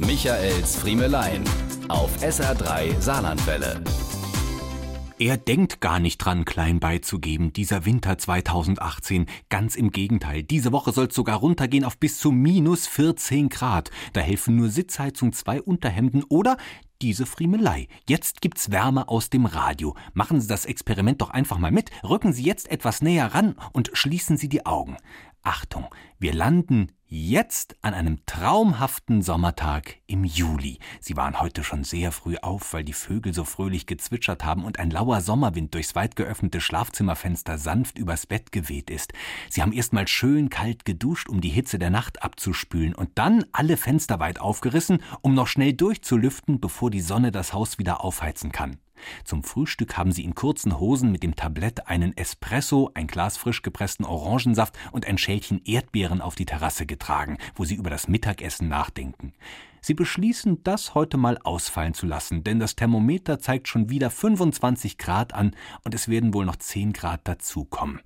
Michaels Friemelein auf SR3 Saarlandwelle. Er denkt gar nicht dran, klein beizugeben, dieser Winter 2018. Ganz im Gegenteil. Diese Woche soll es sogar runtergehen auf bis zu minus 14 Grad. Da helfen nur Sitzheizung, zwei Unterhemden oder diese Friemelei. Jetzt gibt's Wärme aus dem Radio. Machen Sie das Experiment doch einfach mal mit. Rücken Sie jetzt etwas näher ran und schließen Sie die Augen. Achtung, wir landen jetzt an einem traumhaften Sommertag im Juli. Sie waren heute schon sehr früh auf, weil die Vögel so fröhlich gezwitschert haben und ein lauer Sommerwind durchs weit geöffnete Schlafzimmerfenster sanft übers Bett geweht ist. Sie haben erst mal schön kalt geduscht, um die Hitze der Nacht abzuspülen und dann alle Fenster weit aufgerissen, um noch schnell durchzulüften, bevor die Sonne das Haus wieder aufheizen kann. Zum Frühstück haben sie in kurzen Hosen mit dem Tablett einen Espresso, ein Glas frisch gepressten Orangensaft und ein Schälchen Erdbeeren auf die Terrasse getragen, wo sie über das Mittagessen nachdenken. Sie beschließen, das heute mal ausfallen zu lassen, denn das Thermometer zeigt schon wieder 25 Grad an und es werden wohl noch 10 Grad dazukommen.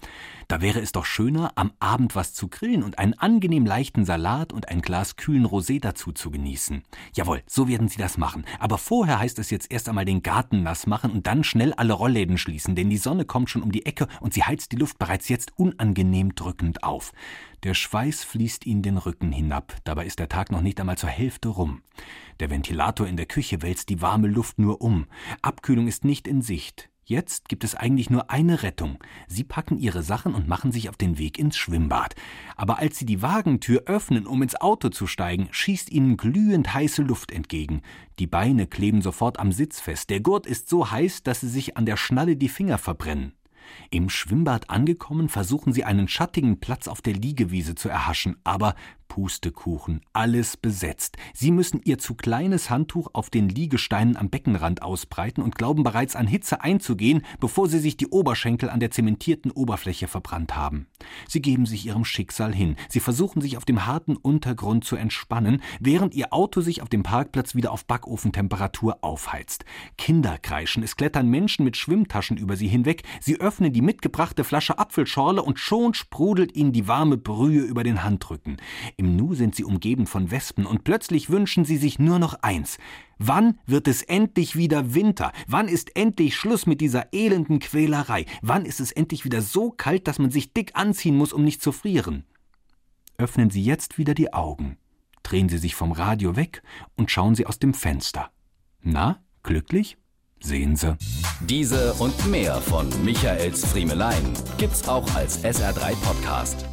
Da wäre es doch schöner, am Abend was zu grillen und einen angenehm leichten Salat und ein Glas kühlen Rosé dazu zu genießen. Jawohl, so werden Sie das machen. Aber vorher heißt es jetzt erst einmal den Garten nass machen und dann schnell alle Rollläden schließen, denn die Sonne kommt schon um die Ecke und sie heizt die Luft bereits jetzt unangenehm drückend auf. Der Schweiß fließt ihnen den Rücken hinab, dabei ist der Tag noch nicht einmal zur Hälfte rum. Der Ventilator in der Küche wälzt die warme Luft nur um. Abkühlung ist nicht in Sicht. Jetzt gibt es eigentlich nur eine Rettung. Sie packen ihre Sachen und machen sich auf den Weg ins Schwimmbad. Aber als sie die Wagentür öffnen, um ins Auto zu steigen, schießt ihnen glühend heiße Luft entgegen. Die Beine kleben sofort am Sitz fest. Der Gurt ist so heiß, dass sie sich an der Schnalle die Finger verbrennen. Im Schwimmbad angekommen, versuchen sie einen schattigen Platz auf der Liegewiese zu erhaschen, aber Pustekuchen, alles besetzt. Sie müssen ihr zu kleines Handtuch auf den Liegesteinen am Beckenrand ausbreiten und glauben bereits an Hitze einzugehen, bevor sie sich die Oberschenkel an der zementierten Oberfläche verbrannt haben. Sie geben sich ihrem Schicksal hin. Sie versuchen sich auf dem harten Untergrund zu entspannen, während ihr Auto sich auf dem Parkplatz wieder auf Backofentemperatur aufheizt. Kinder kreischen, es klettern Menschen mit Schwimmtaschen über sie hinweg. Sie öffnen die mitgebrachte Flasche Apfelschorle und schon sprudelt ihnen die warme Brühe über den Handrücken. Im Nu sind sie umgeben von Wespen und plötzlich wünschen sie sich nur noch eins. Wann wird es endlich wieder Winter? Wann ist endlich Schluss mit dieser elenden Quälerei? Wann ist es endlich wieder so kalt, dass man sich dick anziehen muss, um nicht zu frieren? Öffnen Sie jetzt wieder die Augen, drehen Sie sich vom Radio weg und schauen Sie aus dem Fenster. Na, glücklich? Sehen Sie. Diese und mehr von Michaels Friemelein gibt's auch als SR3 Podcast.